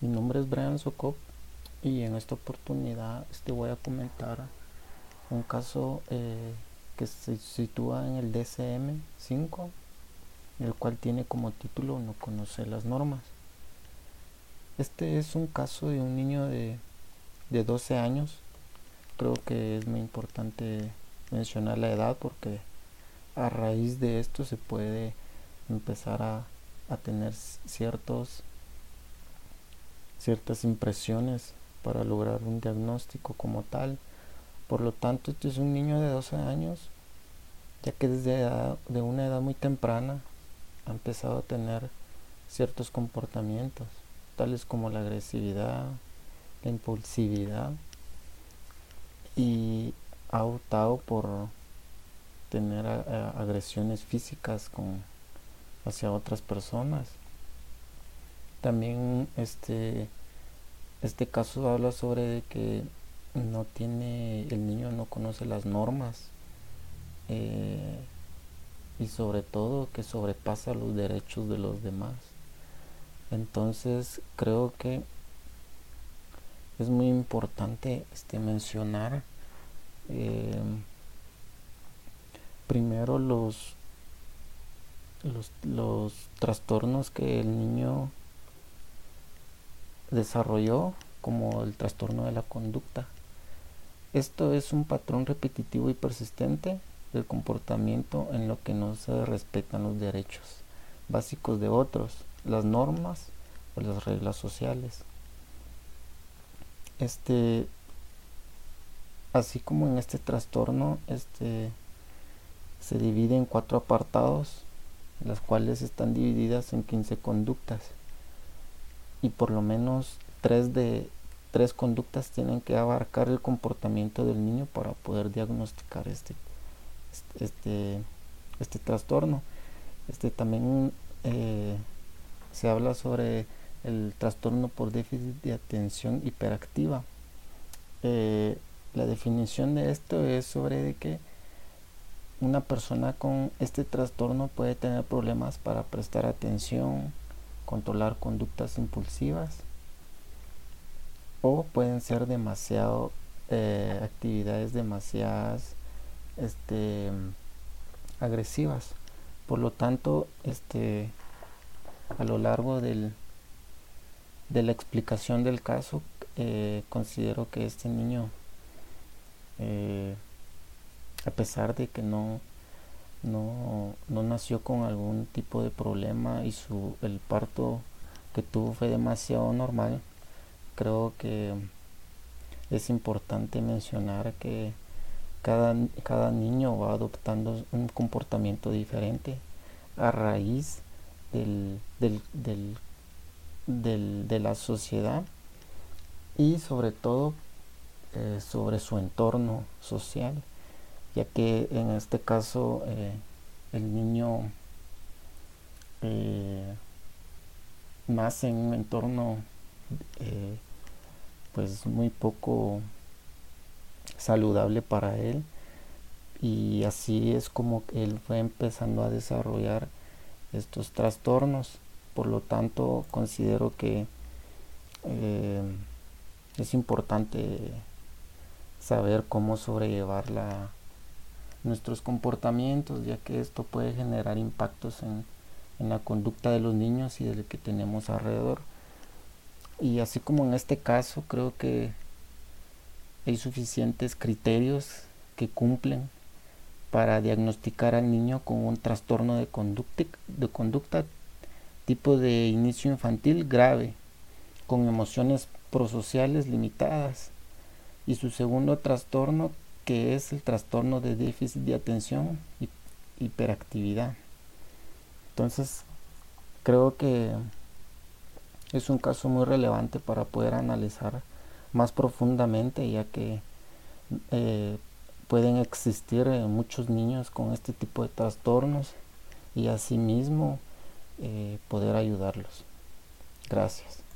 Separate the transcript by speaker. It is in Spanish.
Speaker 1: Mi nombre es Brian Sokop y en esta oportunidad este voy a comentar un caso eh, que se sitúa en el DCM 5, el cual tiene como título No conocer las normas. Este es un caso de un niño de, de 12 años. Creo que es muy importante mencionar la edad porque a raíz de esto se puede empezar a, a tener ciertos ciertas impresiones para lograr un diagnóstico como tal. Por lo tanto, este es un niño de 12 años, ya que desde de una edad muy temprana ha empezado a tener ciertos comportamientos, tales como la agresividad, la impulsividad, y ha optado por tener agresiones físicas con, hacia otras personas también este, este caso habla sobre que no tiene, el niño no conoce las normas eh, y sobre todo que sobrepasa los derechos de los demás. Entonces creo que es muy importante este, mencionar eh, primero los, los, los trastornos que el niño desarrolló como el trastorno de la conducta. Esto es un patrón repetitivo y persistente del comportamiento en lo que no se respetan los derechos básicos de otros, las normas o las reglas sociales. Este así como en este trastorno este se divide en cuatro apartados, las cuales están divididas en 15 conductas y por lo menos tres de tres conductas tienen que abarcar el comportamiento del niño para poder diagnosticar este este este trastorno. Este también eh, se habla sobre el trastorno por déficit de atención hiperactiva. Eh, la definición de esto es sobre que una persona con este trastorno puede tener problemas para prestar atención controlar conductas impulsivas o pueden ser demasiado eh, actividades demasiadas este agresivas. Por lo tanto este a lo largo del de la explicación del caso eh, considero que este niño eh, a pesar de que no no, no nació con algún tipo de problema y su, el parto que tuvo fue demasiado normal. Creo que es importante mencionar que cada, cada niño va adoptando un comportamiento diferente a raíz del, del, del, de la sociedad y sobre todo eh, sobre su entorno social ya que en este caso eh, el niño eh, nace en un entorno eh, pues muy poco saludable para él. Y así es como él fue empezando a desarrollar estos trastornos. Por lo tanto considero que es importante saber cómo sobrellevar la, nuestros comportamientos, ya que esto puede generar impactos en, la conducta de los niños y del que tenemos alrededor. Y así como en este caso, creo que hay suficientes criterios que cumplen para diagnosticar al niño con un trastorno de conducta, de conducta tipo de inicio infantil grave, con emociones prosociales limitadas. Y su segundo trastorno que es el trastorno de déficit de atención y hiperactividad. Entonces, creo que es un caso muy relevante para poder analizar más profundamente, ya que eh, pueden existir eh, muchos niños con este tipo de trastornos y asimismo eh, poder ayudarlos. Gracias.